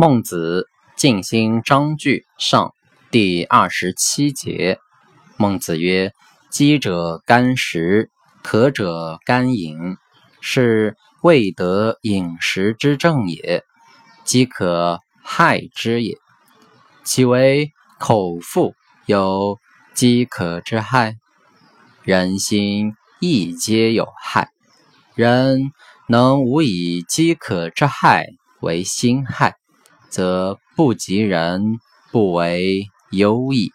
孟子尽心章句上第二十七节。孟子曰：“饥者甘食，渴者甘饮，是未得饮食之正也。饥可害之也。其为口腹有饥渴之害，人心亦皆有害。人能无以饥渴之害为心害。”则不及人，不为忧矣。